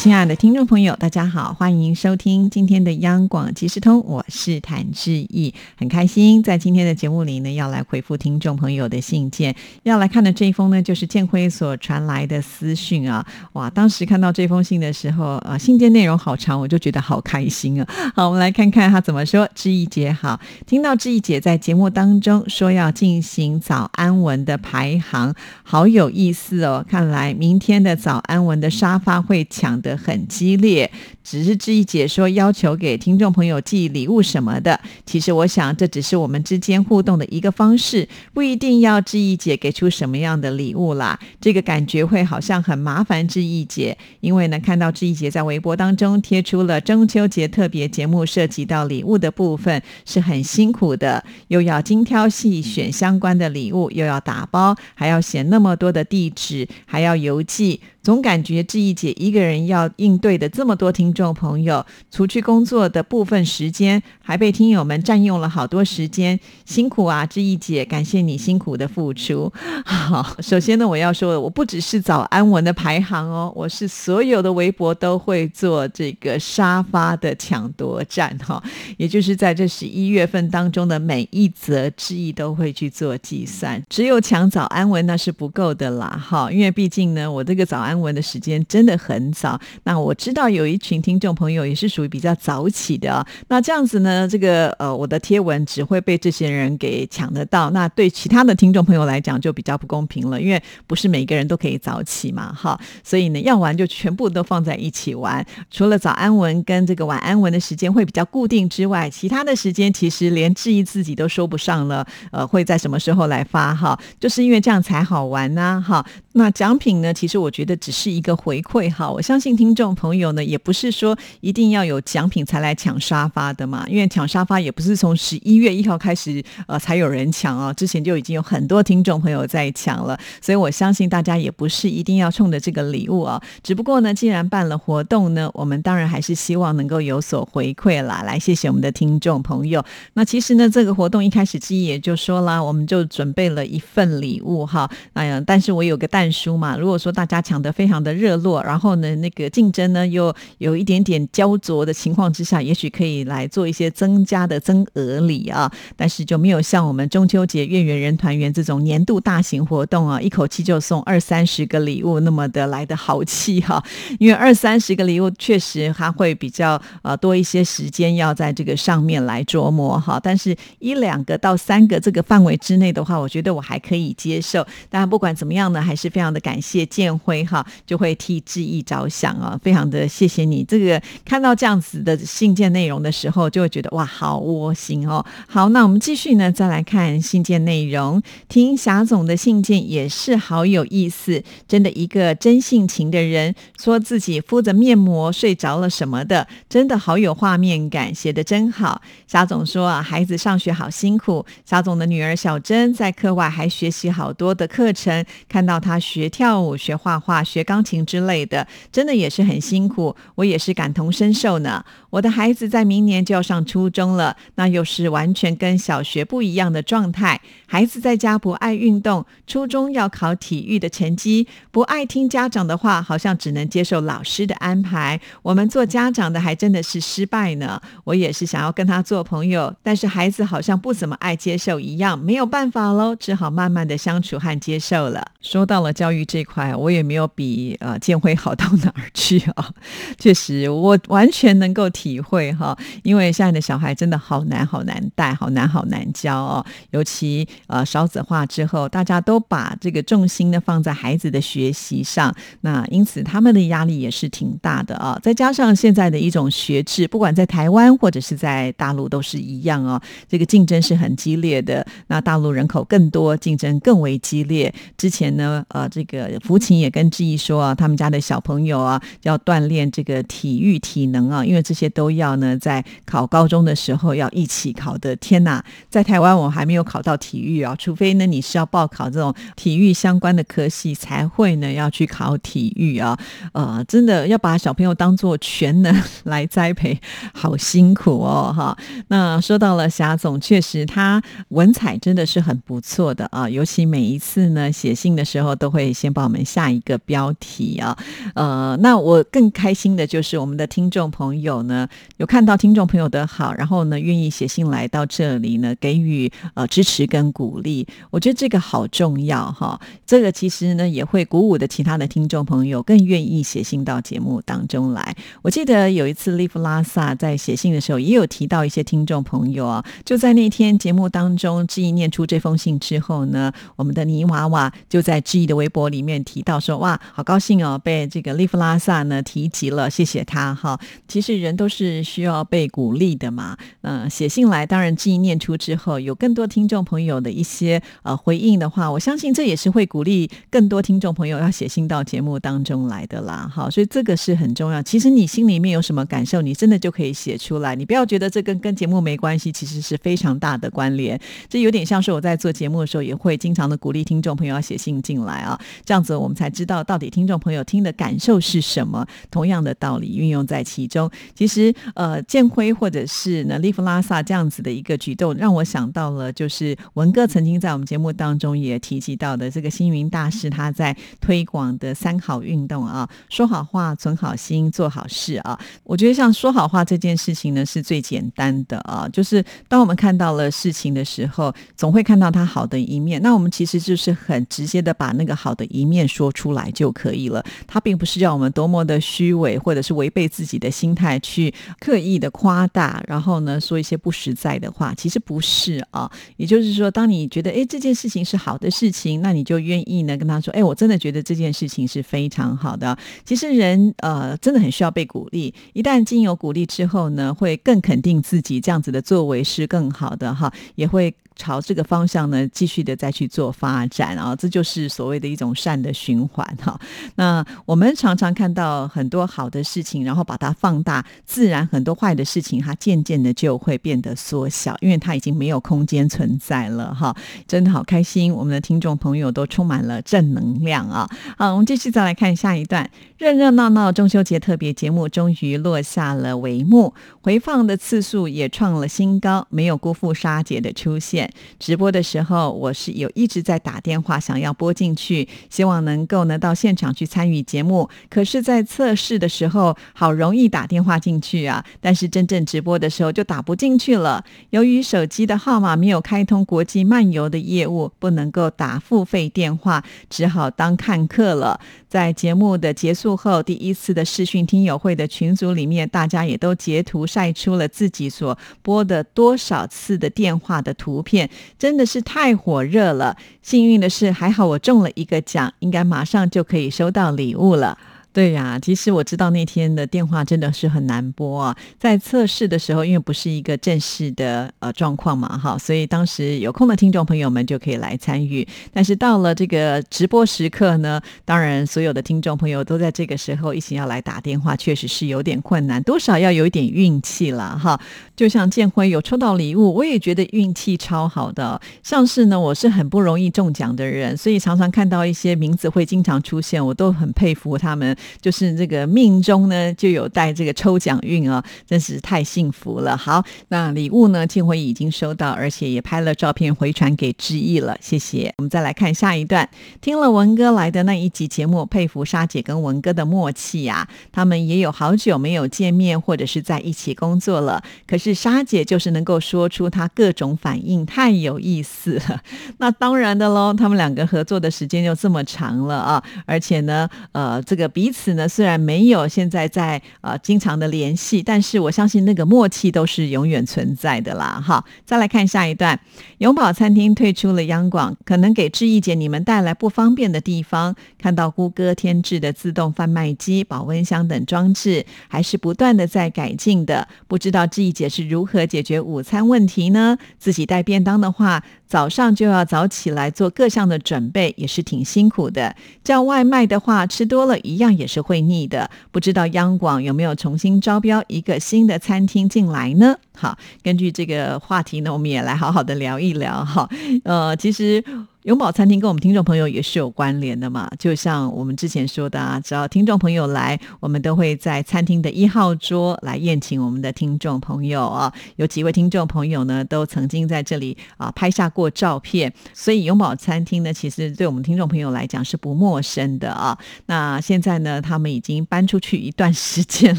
亲爱的听众朋友，大家好，欢迎收听今天的央广即时通，我是谭志毅，很开心在今天的节目里呢，要来回复听众朋友的信件。要来看的这一封呢，就是建辉所传来的私讯啊，哇，当时看到这封信的时候，啊，信件内容好长，我就觉得好开心啊。好，我们来看看他怎么说。志毅姐好，听到志毅姐在节目当中说要进行早安文的排行，好有意思哦。看来明天的早安文的沙发会抢的。很激烈，只是志毅姐说要求给听众朋友寄礼物什么的。其实我想，这只是我们之间互动的一个方式，不一定要志毅姐给出什么样的礼物啦。这个感觉会好像很麻烦志毅姐，因为呢，看到志毅姐在微博当中贴出了中秋节特别节目涉及到礼物的部分，是很辛苦的，又要精挑细选相关的礼物，又要打包，还要写那么多的地址，还要邮寄。总感觉志毅姐一个人要应对的这么多听众朋友，除去工作的部分时间，还被听友们占用了好多时间，辛苦啊，志毅姐，感谢你辛苦的付出。好，首先呢，我要说，我不只是早安文的排行哦，我是所有的微博都会做这个沙发的抢夺战哈，也就是在这十一月份当中的每一则志毅都会去做计算，只有抢早安文那是不够的啦哈，因为毕竟呢，我这个早安。安文的时间真的很早，那我知道有一群听众朋友也是属于比较早起的啊。那这样子呢，这个呃，我的贴文只会被这些人给抢得到，那对其他的听众朋友来讲就比较不公平了，因为不是每个人都可以早起嘛，哈。所以呢，要玩就全部都放在一起玩，除了早安文跟这个晚安文的时间会比较固定之外，其他的时间其实连质疑自己都说不上了。呃，会在什么时候来发哈？就是因为这样才好玩呢，哈。那奖品呢，其实我觉得。只是一个回馈哈，我相信听众朋友呢，也不是说一定要有奖品才来抢沙发的嘛，因为抢沙发也不是从十一月一号开始呃才有人抢啊，之前就已经有很多听众朋友在抢了，所以我相信大家也不是一定要冲着这个礼物啊，只不过呢，既然办了活动呢，我们当然还是希望能够有所回馈啦，来谢谢我们的听众朋友。那其实呢，这个活动一开始之一也就说了，我们就准备了一份礼物哈，哎呀，但是我有个蛋书嘛，如果说大家抢的。非常的热络，然后呢，那个竞争呢又有一点点焦灼的情况之下，也许可以来做一些增加的增额礼啊，但是就没有像我们中秋节月圆人团圆这种年度大型活动啊，一口气就送二三十个礼物那么的来的豪气哈，因为二三十个礼物确实还会比较呃多一些时间要在这个上面来琢磨哈，但是一两个到三个这个范围之内的话，我觉得我还可以接受。当然不管怎么样呢，还是非常的感谢建辉哈。就会替志毅着想啊，非常的谢谢你。这个看到这样子的信件内容的时候，就会觉得哇，好窝心哦。好，那我们继续呢，再来看信件内容。听霞总的信件也是好有意思，真的一个真性情的人，说自己敷着面膜睡着了什么的，真的好有画面感，写的真好。霞总说啊，孩子上学好辛苦，霞总的女儿小珍在课外还学习好多的课程，看到她学跳舞、学画画、学。钢琴之类的，真的也是很辛苦，我也是感同身受呢。我的孩子在明年就要上初中了，那又是完全跟小学不一样的状态。孩子在家不爱运动，初中要考体育的成绩，不爱听家长的话，好像只能接受老师的安排。我们做家长的还真的是失败呢。我也是想要跟他做朋友，但是孩子好像不怎么爱接受一样，没有办法喽，只好慢慢的相处和接受了。说到了教育这块，我也没有比呃建辉好到哪儿去啊。确实，我完全能够体会哈，因为现在的小孩真的好难好难带，好难好难教哦，尤其。呃，少子化之后，大家都把这个重心呢放在孩子的学习上，那因此他们的压力也是挺大的啊。再加上现在的一种学制，不管在台湾或者是在大陆都是一样哦，这个竞争是很激烈的。那大陆人口更多，竞争更为激烈。之前呢，呃，这个福琴也跟志毅说啊，他们家的小朋友啊，要锻炼这个体育体能啊，因为这些都要呢，在考高中的时候要一起考的。天哪，在台湾我还没有考到体育啊，除非呢你是要报考这种体育相关的科系，才会呢要去考体育啊。呃，真的要把小朋友当做全能来栽培，好辛苦哦，哈。那说到了霞总，确实他文采真的是很不错的啊，尤其每一次呢写信的时候，都会先帮我们下一个标题啊。呃，那我更开心的就是我们的听众朋友呢，有看到听众朋友的好，然后呢愿意写信来到这里呢，给予呃支持跟鼓励，我觉得这个好重要哈。这个其实呢也会鼓舞的其他的听众朋友更愿意写信到节目当中来。我记得有一次利弗拉萨在写信的时候，也有提到一些听众朋友啊，就在那天节目当中，志毅念出这封信之后呢，我们的泥娃娃就在志毅的微博里面提到说：“哇，好高兴哦，被这个利弗拉萨呢提及了，谢谢他哈。”其实人都是需要被鼓励的嘛。嗯，写信来，当然记忆念出之后，有更多听众朋友的一些呃回应的话，我相信这也是会鼓励更多听众朋友要写信到节目当中来的啦。好，所以这个是很重要。其实你心里面有什么感受，你真的就可以写出来。你不要觉得这跟跟节目没关系，其实是非常大的关联。这有点像是我在做节目的时候，也会经常的鼓励听众朋友要写信进来啊，这样子我们才知道到底听众朋友听的感受是什么。同样的道理运用在其中，其实呃，建辉或者是呢利弗拉萨这样子的一个举动，让我想到了就是文哥曾经在我们节目当中也提及到的这个星云大师他在推广的三好运动啊，说好话、存好心、做好事啊。我觉得像说好话这件事情呢，是最简单的啊，就是当我们看到了事情的时候，总会看到它好的一面，那我们其实就是很直接的把那个好的一面说出来就可以了。它并不是要我们多么的虚伪，或者是违背自己的心态去刻意的夸大，然后呢说一些不实在的话，其实不是啊。也就是说，当你觉得哎这件事情是好的事情，那你就愿意呢跟他说，哎，我真的觉得这件事情是非常好的。其实人呃真的很需要被鼓励，一旦经有鼓励之后呢，会更肯定自己这样子的作为是更好的哈，也会。朝这个方向呢，继续的再去做发展啊，这就是所谓的一种善的循环哈。那我们常常看到很多好的事情，然后把它放大，自然很多坏的事情，它渐渐的就会变得缩小，因为它已经没有空间存在了哈。真的好开心，我们的听众朋友都充满了正能量啊。好，我们继续再来看下一段，热热闹闹中秋节特别节目终于落下了帷幕，回放的次数也创了新高，没有辜负沙姐的出现。直播的时候，我是有一直在打电话，想要拨进去，希望能够呢到现场去参与节目。可是，在测试的时候，好容易打电话进去啊，但是真正直播的时候就打不进去了。由于手机的号码没有开通国际漫游的业务，不能够打付费电话，只好当看客了。在节目的结束后，第一次的视讯听友会的群组里面，大家也都截图晒出了自己所拨的多少次的电话的图片。真的是太火热了！幸运的是，还好我中了一个奖，应该马上就可以收到礼物了。对呀，其实我知道那天的电话真的是很难拨啊。在测试的时候，因为不是一个正式的呃状况嘛，哈，所以当时有空的听众朋友们就可以来参与。但是到了这个直播时刻呢，当然所有的听众朋友都在这个时候一起要来打电话，确实是有点困难，多少要有一点运气了哈。就像建辉有抽到礼物，我也觉得运气超好的。像是呢，我是很不容易中奖的人，所以常常看到一些名字会经常出现，我都很佩服他们。就是这个命中呢就有带这个抽奖运啊，真是太幸福了。好，那礼物呢，庆辉已经收到，而且也拍了照片回传给志毅了，谢谢。我们再来看下一段，听了文哥来的那一集节目，佩服沙姐跟文哥的默契呀。他们也有好久没有见面或者是在一起工作了，可是沙姐就是能够说出她各种反应，太有意思了。那当然的喽，他们两个合作的时间就这么长了啊，而且呢，呃，这个彼此呢虽然没有现在在呃经常的联系，但是我相信那个默契都是永远存在的啦。哈，再来看下一段，永宝餐厅退出了央广，可能给志毅姐你们带来不方便的地方。看到谷歌添置的自动贩卖机、保温箱等装置，还是不断的在改进的。不知道志毅姐是如何解决午餐问题呢？自己带便当的话。早上就要早起来做各项的准备，也是挺辛苦的。叫外卖的话，吃多了一样也是会腻的。不知道央广有没有重新招标一个新的餐厅进来呢？好，根据这个话题呢，我们也来好好的聊一聊哈。呃，其实。永宝餐厅跟我们听众朋友也是有关联的嘛，就像我们之前说的啊，只要听众朋友来，我们都会在餐厅的一号桌来宴请我们的听众朋友啊。有几位听众朋友呢，都曾经在这里啊拍下过照片，所以永宝餐厅呢，其实对我们听众朋友来讲是不陌生的啊。那现在呢，他们已经搬出去一段时间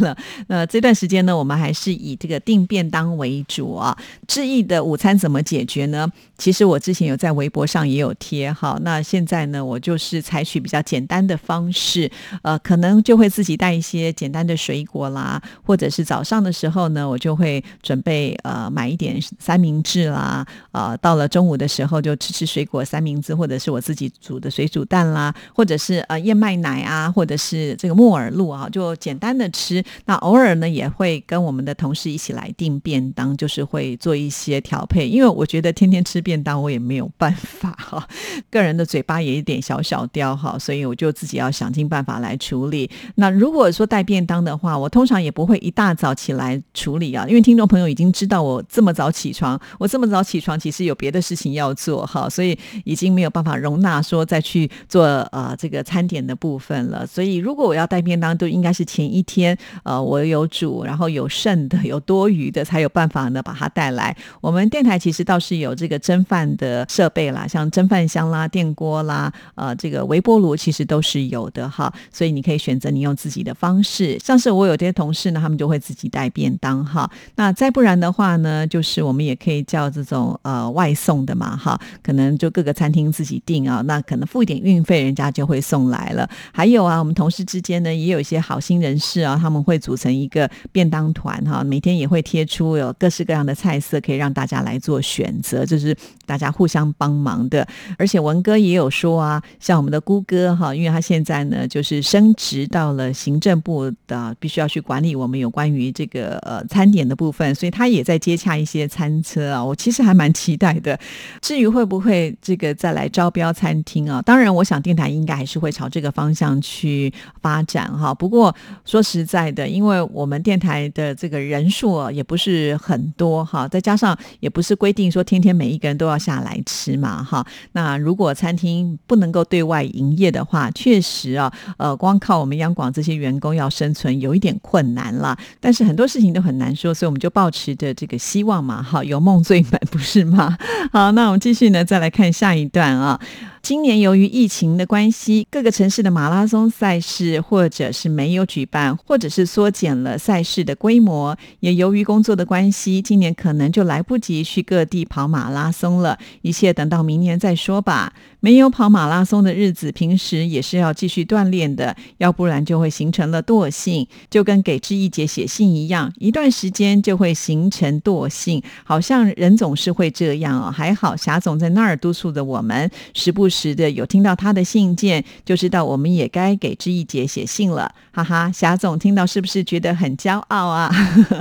了，那这段时间呢，我们还是以这个订便当为主啊。志毅的午餐怎么解决呢？其实我之前有在微博上也有。贴哈，那现在呢，我就是采取比较简单的方式，呃，可能就会自己带一些简单的水果啦，或者是早上的时候呢，我就会准备呃买一点三明治啦，呃，到了中午的时候就吃吃水果三明治，或者是我自己煮的水煮蛋啦，或者是呃燕麦奶啊，或者是这个木耳露啊，就简单的吃。那偶尔呢，也会跟我们的同事一起来订便当，就是会做一些调配，因为我觉得天天吃便当我也没有办法哈。个人的嘴巴也一点小小刁哈，所以我就自己要想尽办法来处理。那如果说带便当的话，我通常也不会一大早起来处理啊，因为听众朋友已经知道我这么早起床，我这么早起床其实有别的事情要做哈，所以已经没有办法容纳说再去做呃这个餐点的部分了。所以如果我要带便当，都应该是前一天呃我有煮，然后有剩的、有多余的，才有办法呢把它带来。我们电台其实倒是有这个蒸饭的设备啦，像蒸饭。箱啦、电锅啦、呃，这个微波炉其实都是有的哈，所以你可以选择你用自己的方式。像是我有些同事呢，他们就会自己带便当哈。那再不然的话呢，就是我们也可以叫这种呃外送的嘛哈，可能就各个餐厅自己订啊，那可能付一点运费，人家就会送来了。还有啊，我们同事之间呢，也有一些好心人士啊，他们会组成一个便当团哈，每天也会贴出有各式各样的菜色，可以让大家来做选择，就是大家互相帮忙的。而且文哥也有说啊，像我们的姑哥哈，因为他现在呢就是升职到了行政部的，必须要去管理我们有关于这个呃餐点的部分，所以他也在接洽一些餐车啊。我其实还蛮期待的。至于会不会这个再来招标餐厅啊？当然，我想电台应该还是会朝这个方向去发展哈。不过说实在的，因为我们电台的这个人数啊也不是很多哈，再加上也不是规定说天天每一个都要下来吃嘛哈。那如果餐厅不能够对外营业的话，确实啊，呃，光靠我们央广这些员工要生存有一点困难了。但是很多事情都很难说，所以我们就保持着这个希望嘛，哈，有梦最美，不是吗？好，那我们继续呢，再来看下一段啊。今年由于疫情的关系，各个城市的马拉松赛事或者是没有举办，或者是缩减了赛事的规模。也由于工作的关系，今年可能就来不及去各地跑马拉松了。一切等到明年再说吧。没有跑马拉松的日子，平时也是要继续锻炼的，要不然就会形成了惰性，就跟给志毅姐写信一样，一段时间就会形成惰性。好像人总是会这样哦。还好霞总在那儿督促着我们，时不。时的有听到他的信件，就知道我们也该给知意姐写信了，哈哈。霞总听到是不是觉得很骄傲啊？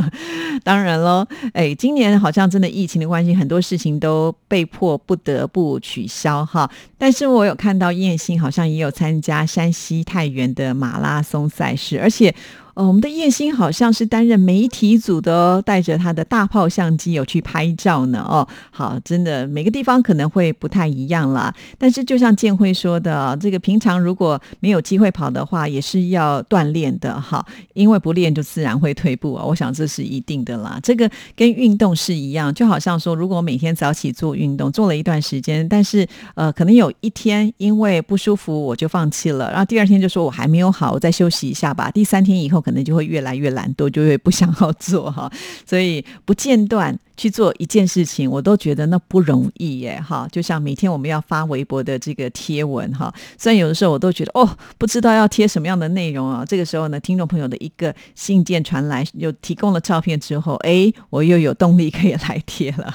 当然喽，哎，今年好像真的疫情的关系，很多事情都被迫不得不取消哈。但是我有看到燕兴好像也有参加山西太原的马拉松赛事，而且。哦，我们的叶星好像是担任媒体组的哦，带着他的大炮相机有去拍照呢。哦，好，真的每个地方可能会不太一样啦。但是就像建辉说的，这个平常如果没有机会跑的话，也是要锻炼的哈，因为不练就自然会退步啊。我想这是一定的啦。这个跟运动是一样，就好像说，如果我每天早起做运动，做了一段时间，但是呃，可能有一天因为不舒服我就放弃了，然后第二天就说我还没有好，我再休息一下吧。第三天以后。可能就会越来越懒惰，就会不想要做哈。所以不间断去做一件事情，我都觉得那不容易耶哈。就像每天我们要发微博的这个贴文哈，虽然有的时候我都觉得哦，不知道要贴什么样的内容啊。这个时候呢，听众朋友的一个信件传来，又提供了照片之后，哎，我又有动力可以来贴了。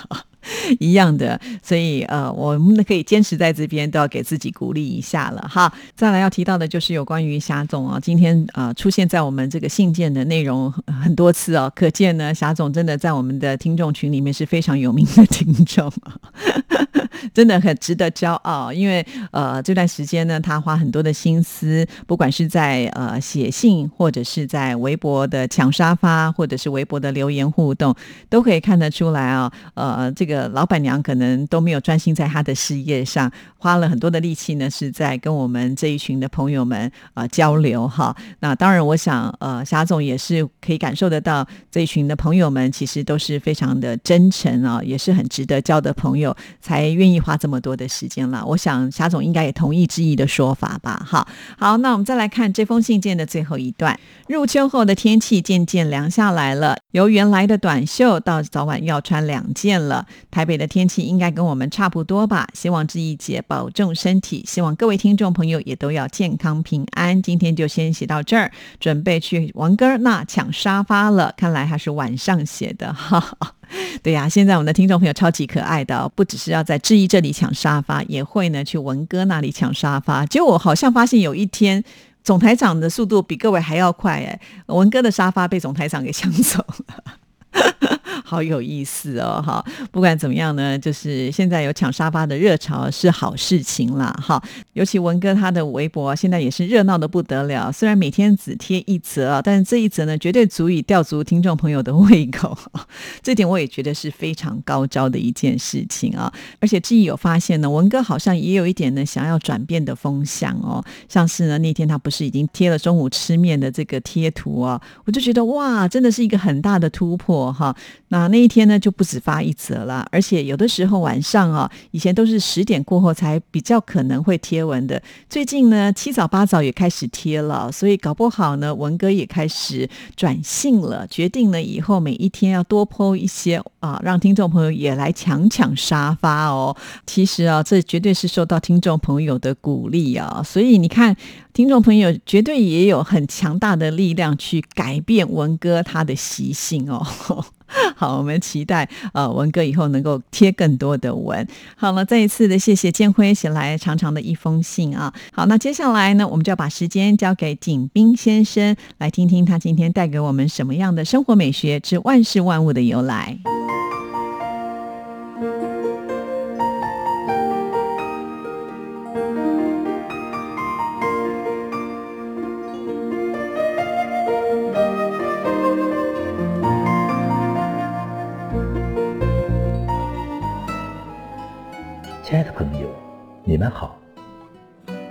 一样的，所以呃，我们可以坚持在这边，都要给自己鼓励一下了哈。再来要提到的就是有关于霞总啊，今天啊出现在我们这个信件的内容很多次哦，可见呢霞总真的在我们的听众群里面是非常有名的听众，真的很值得骄傲。因为呃这段时间呢，他花很多的心思，不管是在呃写信，或者是在微博的抢沙发，或者是微博的留言互动，都可以看得出来啊，呃这个。老板娘可能都没有专心在她的事业上，花了很多的力气呢，是在跟我们这一群的朋友们啊交流哈。那当然，我想呃，霞总也是可以感受得到这一群的朋友们其实都是非常的真诚啊，也是很值得交的朋友，才愿意花这么多的时间了。我想霞总应该也同意之意的说法吧。哈，好，那我们再来看这封信件的最后一段：入秋后的天气渐渐凉下来了，由原来的短袖到早晚要穿两件了。台北的天气应该跟我们差不多吧？希望这一节保重身体，希望各位听众朋友也都要健康平安。今天就先写到这儿，准备去王哥那抢沙发了。看来还是晚上写的哈哈。对呀，现在我们的听众朋友超级可爱的，不只是要在志毅这里抢沙发，也会呢去文哥那里抢沙发。结果我好像发现有一天，总台长的速度比各位还要快哎，文哥的沙发被总台长给抢走了。好有意思哦，哈！不管怎么样呢，就是现在有抢沙发的热潮是好事情啦，哈！尤其文哥他的微博现在也是热闹的不得了，虽然每天只贴一则啊，但是这一则呢，绝对足以吊足听众朋友的胃口，这点我也觉得是非常高招的一件事情啊！而且志毅有发现呢，文哥好像也有一点呢想要转变的风向哦，像是呢那天他不是已经贴了中午吃面的这个贴图啊，我就觉得哇，真的是一个很大的突破哈！那那一天呢，就不止发一则了，而且有的时候晚上啊，以前都是十点过后才比较可能会贴文的，最近呢七早八早也开始贴了，所以搞不好呢，文哥也开始转性了，决定了以后每一天要多剖一些啊，让听众朋友也来抢抢沙发哦。其实啊，这绝对是受到听众朋友的鼓励啊，所以你看，听众朋友绝对也有很强大的力量去改变文哥他的习性哦。好，我们期待呃文哥以后能够贴更多的文。好了，再一次的谢谢建辉写来长长的一封信啊。好，那接下来呢，我们就要把时间交给景斌先生，来听听他今天带给我们什么样的生活美学之万事万物的由来。亲爱的朋友，你们好！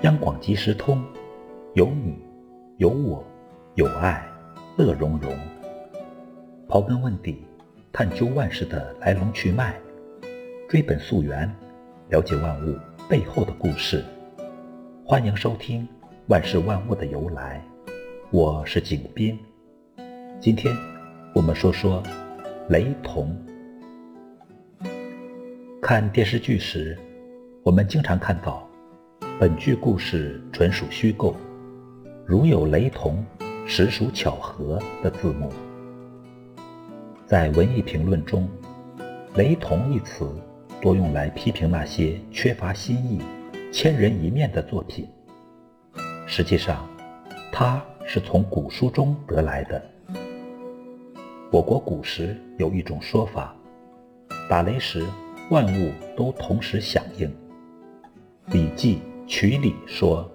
央广即时通，有你，有我，有爱，乐融融。刨根问底，探究万事的来龙去脉，追本溯源，了解万物背后的故事。欢迎收听《万事万物的由来》，我是景斌。今天我们说说雷同。看电视剧时，我们经常看到“本剧故事纯属虚构，如有雷同，实属巧合”的字幕。在文艺评论中，“雷同”一词多用来批评那些缺乏新意、千人一面的作品。实际上，它是从古书中得来的。我国古时有一种说法：打雷时。万物都同时响应，《礼记·曲礼》说：“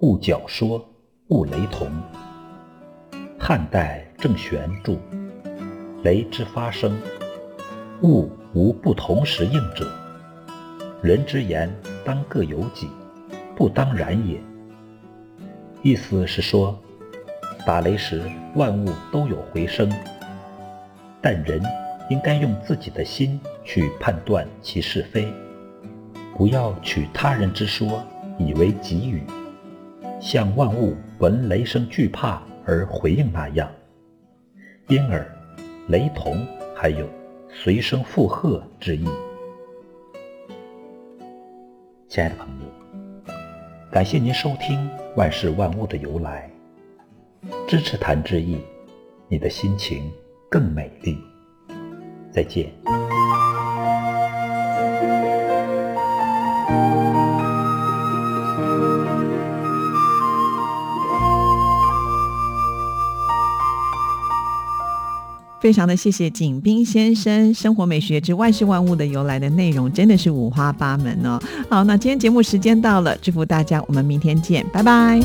物角说，物雷同。”汉代郑玄注：“雷之发生，物无不同时应者。人之言当各有己，不当然也。”意思是说，打雷时万物都有回声，但人。应该用自己的心去判断其是非，不要取他人之说以为己语。像万物闻雷声惧怕而回应那样，因而雷同还有随声附和之意。亲爱的朋友，感谢您收听《万事万物的由来》，支持谭志毅，你的心情更美丽。再见。非常的谢谢景斌先生，《生活美学之万事万物的由来》的内容真的是五花八门哦。好，那今天节目时间到了，祝福大家，我们明天见，拜拜。